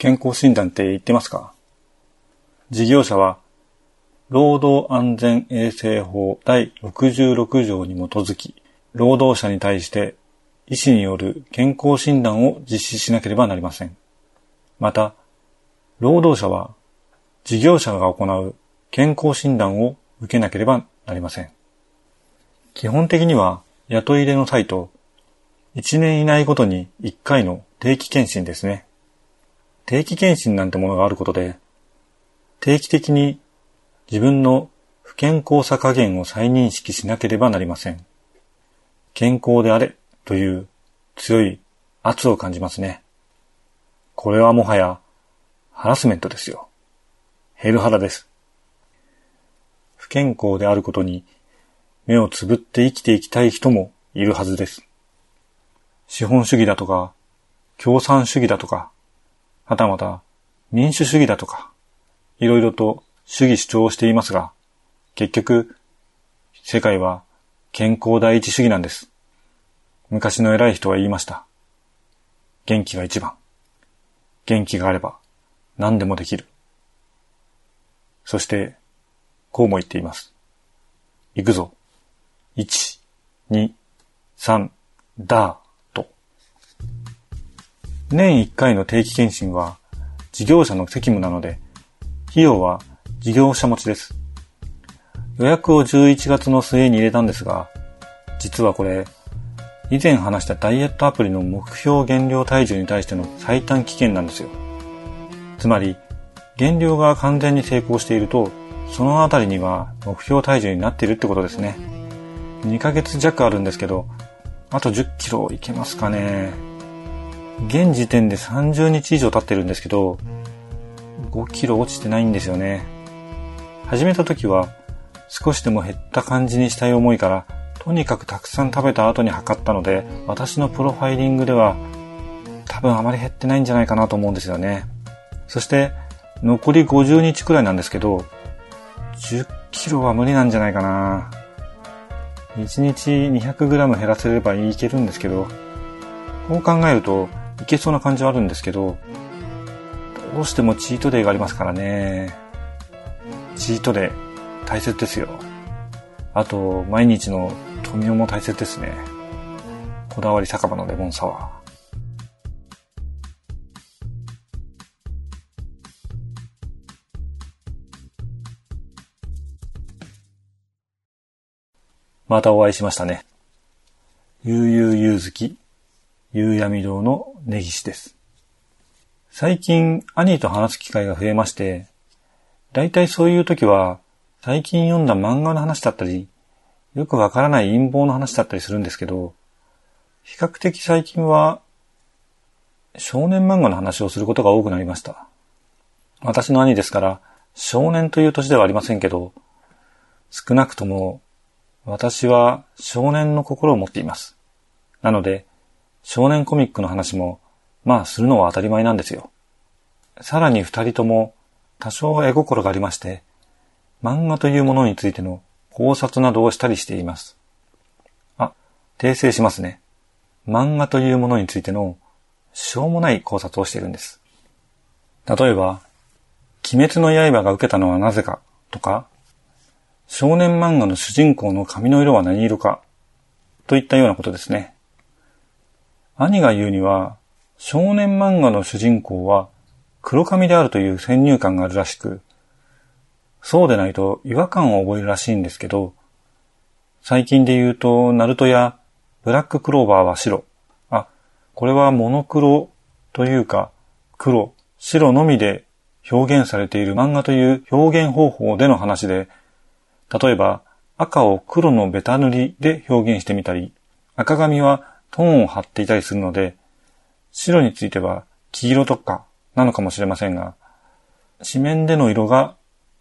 健康診断って言ってますか？事業者は、労働安全衛生法第66条に基づき、労働者に対して医師による健康診断を実施しなければなりません。また、労働者は事業者が行う健康診断を受けなければなりません。基本的には雇い入れの際と1年以内ごとに1回の定期検診ですね。定期検診なんてものがあることで、定期的に自分の不健康さ加減を再認識しなければなりません。健康であれという強い圧を感じますね。これはもはやハラスメントですよ。ヘルハラです。不健康であることに目をつぶって生きていきたい人もいるはずです。資本主義だとか、共産主義だとか、はたまた民主主義だとか、いろいろと主義主張をしていますが、結局、世界は健康第一主義なんです。昔の偉い人は言いました。元気が一番。元気があれば何でもできる。そして、こうも言っています。行くぞ。1、2、3、だ年1回の定期検診は事業者の責務なので、費用は事業者持ちです。予約を11月の末に入れたんですが、実はこれ、以前話したダイエットアプリの目標減量体重に対しての最短期限なんですよ。つまり、減量が完全に成功していると、そのあたりには目標体重になっているってことですね。2ヶ月弱あるんですけど、あと10キロいけますかね。現時点で30日以上経ってるんですけど、5キロ落ちてないんですよね。始めた時は少しでも減った感じにしたい思いから、とにかくたくさん食べた後に測ったので、私のプロファイリングでは多分あまり減ってないんじゃないかなと思うんですよね。そして残り50日くらいなんですけど、10キロは無理なんじゃないかな。1日 200g 減らせればいけるんですけど、こう考えるといけそうな感じはあるんですけど、どうしてもチートデイがありますからね。チートデイ、大切ですよ。あと、毎日の富雄も大切ですね。こだわり酒場のレモンサワー。またお会いしましたね。悠々ゆうずき夕闇堂の根岸です。最近、兄と話す機会が増えまして、だいたいそういう時は、最近読んだ漫画の話だったり、よくわからない陰謀の話だったりするんですけど、比較的最近は、少年漫画の話をすることが多くなりました。私の兄ですから、少年という年ではありませんけど、少なくとも、私は少年の心を持っています。なので、少年コミックの話も、まあするのは当たり前なんですよ。さらに二人とも多少絵心がありまして、漫画というものについての考察などをしたりしています。あ、訂正しますね。漫画というものについてのしょうもない考察をしているんです。例えば、鬼滅の刃が受けたのはなぜかとか、少年漫画の主人公の髪の色は何色かといったようなことですね。兄が言うには、少年漫画の主人公は黒髪であるという先入観があるらしく、そうでないと違和感を覚えるらしいんですけど、最近で言うと、ナルトやブラッククローバーは白。あ、これはモノクロというか、黒、白のみで表現されている漫画という表現方法での話で、例えば赤を黒のベタ塗りで表現してみたり、赤髪はトーンを張っていたりするので、白については黄色とかなのかもしれませんが、紙面での色が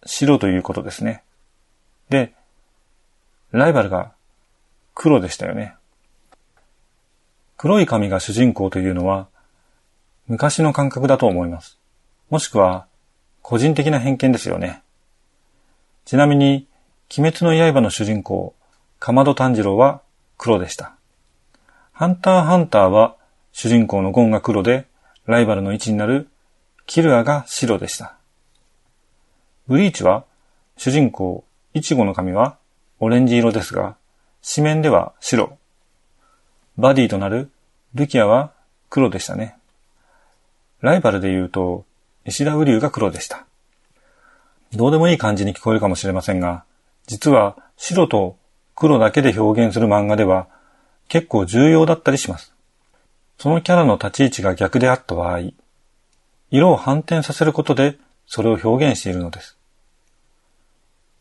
白ということですね。で、ライバルが黒でしたよね。黒い髪が主人公というのは昔の感覚だと思います。もしくは個人的な偏見ですよね。ちなみに、鬼滅の刃の主人公、かまど炭治郎は黒でした。ハンターハンターは主人公のゴンが黒で、ライバルの位置になるキルアが白でした。ブリーチは主人公、イチゴの髪はオレンジ色ですが、紙面では白。バディとなるルキアは黒でしたね。ライバルで言うと、石田ウリュウが黒でした。どうでもいい感じに聞こえるかもしれませんが、実は白と黒だけで表現する漫画では結構重要だったりします。そのキャラの立ち位置が逆であった場合、色を反転させることでそれを表現しているのです。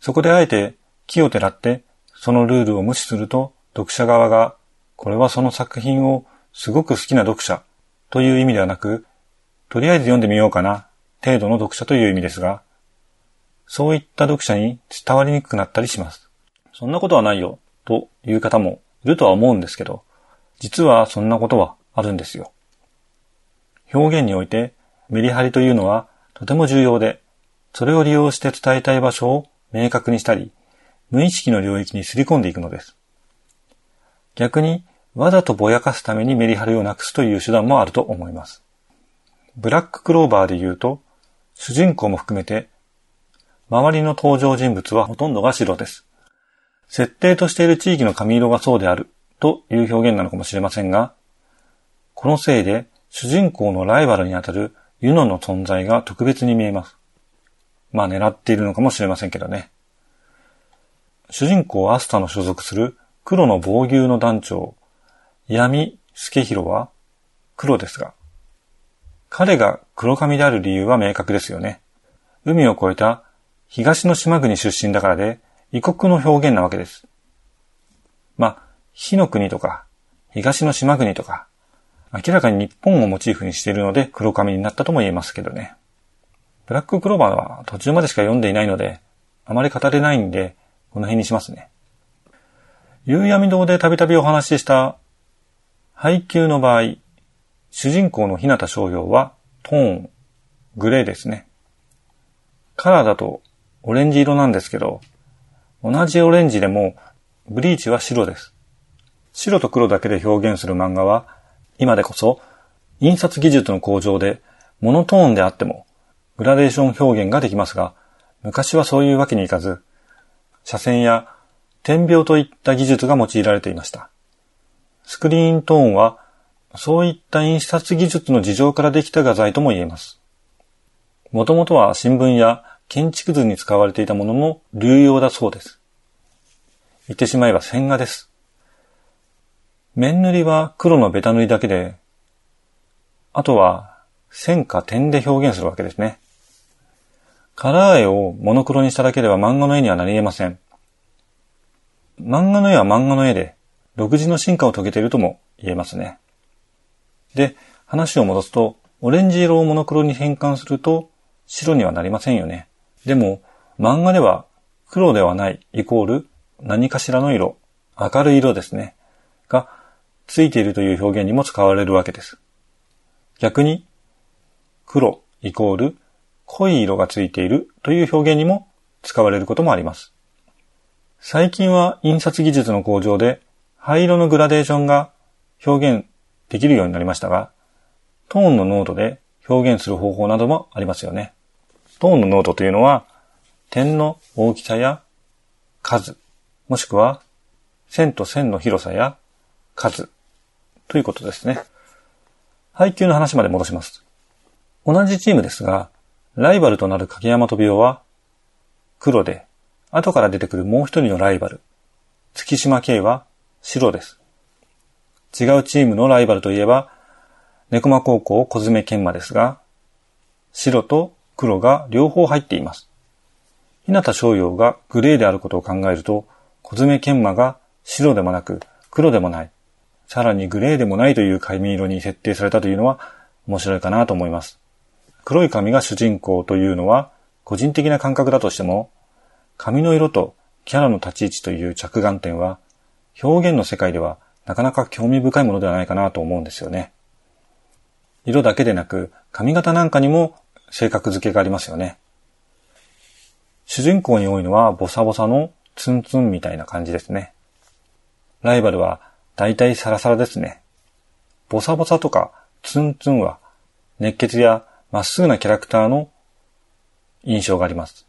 そこであえて木をてらってそのルールを無視すると読者側がこれはその作品をすごく好きな読者という意味ではなく、とりあえず読んでみようかな程度の読者という意味ですが、そういった読者に伝わりにくくなったりします。そんなことはないよという方もいるとは思うんですけど、実はそんなことはあるんですよ。表現においてメリハリというのはとても重要で、それを利用して伝えたい場所を明確にしたり、無意識の領域にすり込んでいくのです。逆に、わざとぼやかすためにメリハリをなくすという手段もあると思います。ブラッククローバーで言うと、主人公も含めて、周りの登場人物はほとんどが白です。設定としている地域の髪色がそうであるという表現なのかもしれませんが、このせいで主人公のライバルにあたるユノの存在が特別に見えます。まあ狙っているのかもしれませんけどね。主人公アスタの所属する黒の防御の団長、闇助弘は黒ですが、彼が黒髪である理由は明確ですよね。海を越えた東の島国出身だからで、異国の表現なわけです。まあ、火の国とか、東の島国とか、明らかに日本をモチーフにしているので黒髪になったとも言えますけどね。ブラッククローバーは途中までしか読んでいないので、あまり語れないんで、この辺にしますね。夕闇堂でたびたびお話しした配給の場合、主人公の日向商用はトーン、グレーですね。カラーだとオレンジ色なんですけど、同じオレンジでもブリーチは白です。白と黒だけで表現する漫画は今でこそ印刷技術の向上でモノトーンであってもグラデーション表現ができますが、昔はそういうわけにいかず、斜線や点描といった技術が用いられていました。スクリーントーンは、そういった印刷技術の事情からできた画材とも言えます。もともとは新聞や建築図に使われていたものの流用だそうです。言ってしまえば線画です。面塗りは黒のベタ塗りだけで、あとは線か点で表現するわけですね。カラー絵をモノクロにしただけでは漫画の絵にはなり得ません。漫画の絵は漫画の絵で、独自の進化を遂げているとも言えますね。で、話を戻すと、オレンジ色をモノクロに変換すると、白にはなりませんよね。でも、漫画では黒ではないイコール何かしらの色、明るい色ですね。が、ついているという表現にも使われるわけです。逆に、黒イコール濃い色がついているという表現にも使われることもあります。最近は印刷技術の向上で灰色のグラデーションが表現できるようになりましたが、トーンの濃度で表現する方法などもありますよね。トーンの濃度というのは、点の大きさや数、もしくは線と線の広さや数ということですね。配球の話まで戻します。同じチームですが、ライバルとなる影山飛雄は黒で後から出てくるもう一人のライバル、月島慶は白です。違うチームのライバルといえば、猫間高校小爪研磨ですが、白と黒が両方入っています。日向翔陽がグレーであることを考えると、小爪研磨が白でもなく黒でもない、さらにグレーでもないという髪色に設定されたというのは面白いかなと思います。黒い髪が主人公というのは個人的な感覚だとしても、髪の色とキャラの立ち位置という着眼点は、表現の世界ではなかなか興味深いものではないかなと思うんですよね。色だけでなく、髪型なんかにも性格付けがありますよね。主人公に多いのはボサボサのツンツンみたいな感じですね。ライバルは大体サラサラですね。ボサボサとかツンツンは熱血やまっすぐなキャラクターの印象があります。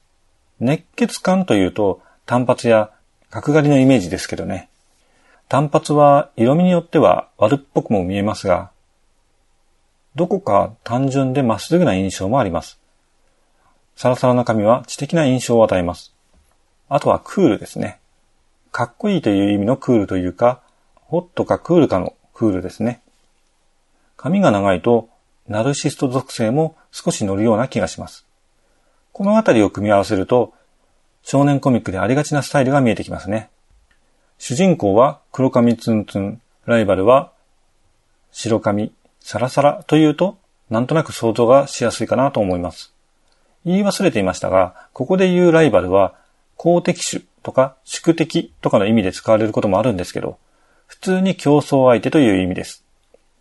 熱血感というと単発や角刈りのイメージですけどね。単発は色味によっては悪っぽくも見えますが、どこか単純でまっすぐな印象もあります。サラサラな髪は知的な印象を与えます。あとはクールですね。かっこいいという意味のクールというか、ホットかクールかのクールですね。髪が長いと、ナルシスト属性も少し乗るような気がします。このあたりを組み合わせると、少年コミックでありがちなスタイルが見えてきますね。主人公は黒髪ツンツン、ライバルは白髪、サラサラというと、なんとなく想像がしやすいかなと思います。言い忘れていましたが、ここで言うライバルは、公的種とか宿敵とかの意味で使われることもあるんですけど、普通に競争相手という意味です。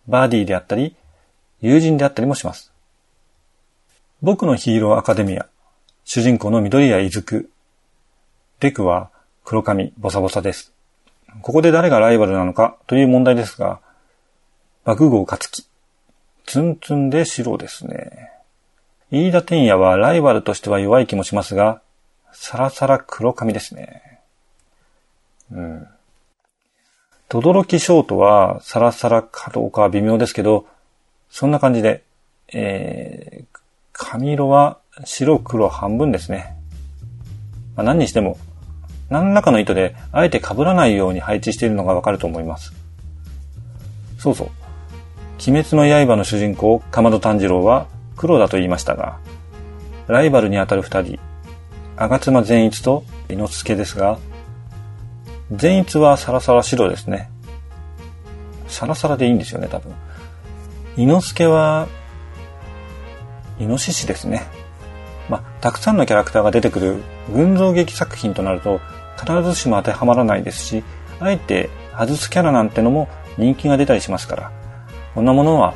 バーディーであったり、友人であったりもします。僕のヒーローアカデミア、主人公の緑谷いずく。デクは黒髪、ボサボサです。ここで誰がライバルなのかという問題ですが、爆豪勝樹。ツンツンで白ですね。飯田天也はライバルとしては弱い気もしますが、サラサラ黒髪ですね。うん。とどろきショートはサラサラかどうかは微妙ですけど、そんな感じで、えー、髪色は白黒半分ですね。まあ、何にしても、何らかの意図であえて被らないように配置しているのがわかると思います。そうそう。鬼滅の刃の主人公、かまど炭治郎は黒だと言いましたが、ライバルにあたる二人、吾妻善逸と伊之助ですが、善逸はサラサラ白ですね。サラサラでいいんですよね、多分。伊之助は、イノシシですね。まあ、たくさんのキャラクターが出てくる群像劇作品となると、必ずしも当てはまらないですし、あえて外すキャラなんてのも人気が出たりしますから、こんなものは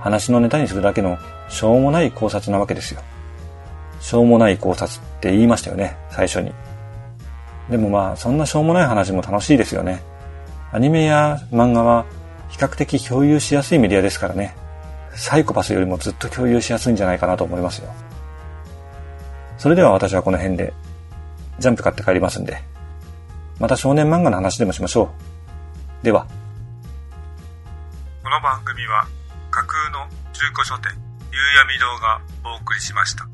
話のネタにするだけのしょうもない考察なわけですよ。しょうもない考察って言いましたよね、最初に。でもまあ、そんなしょうもない話も楽しいですよね。アニメや漫画は比較的共有しやすいメディアですからね。サイコパスよりもずっと共有しやすいんじゃないかなと思いますよ。それでは私はこの辺で、ジャンプ買って帰りますんで、また少年漫画の話でもしましょう。では。この番組は架空の中古書店、夕闇堂がお送りしました。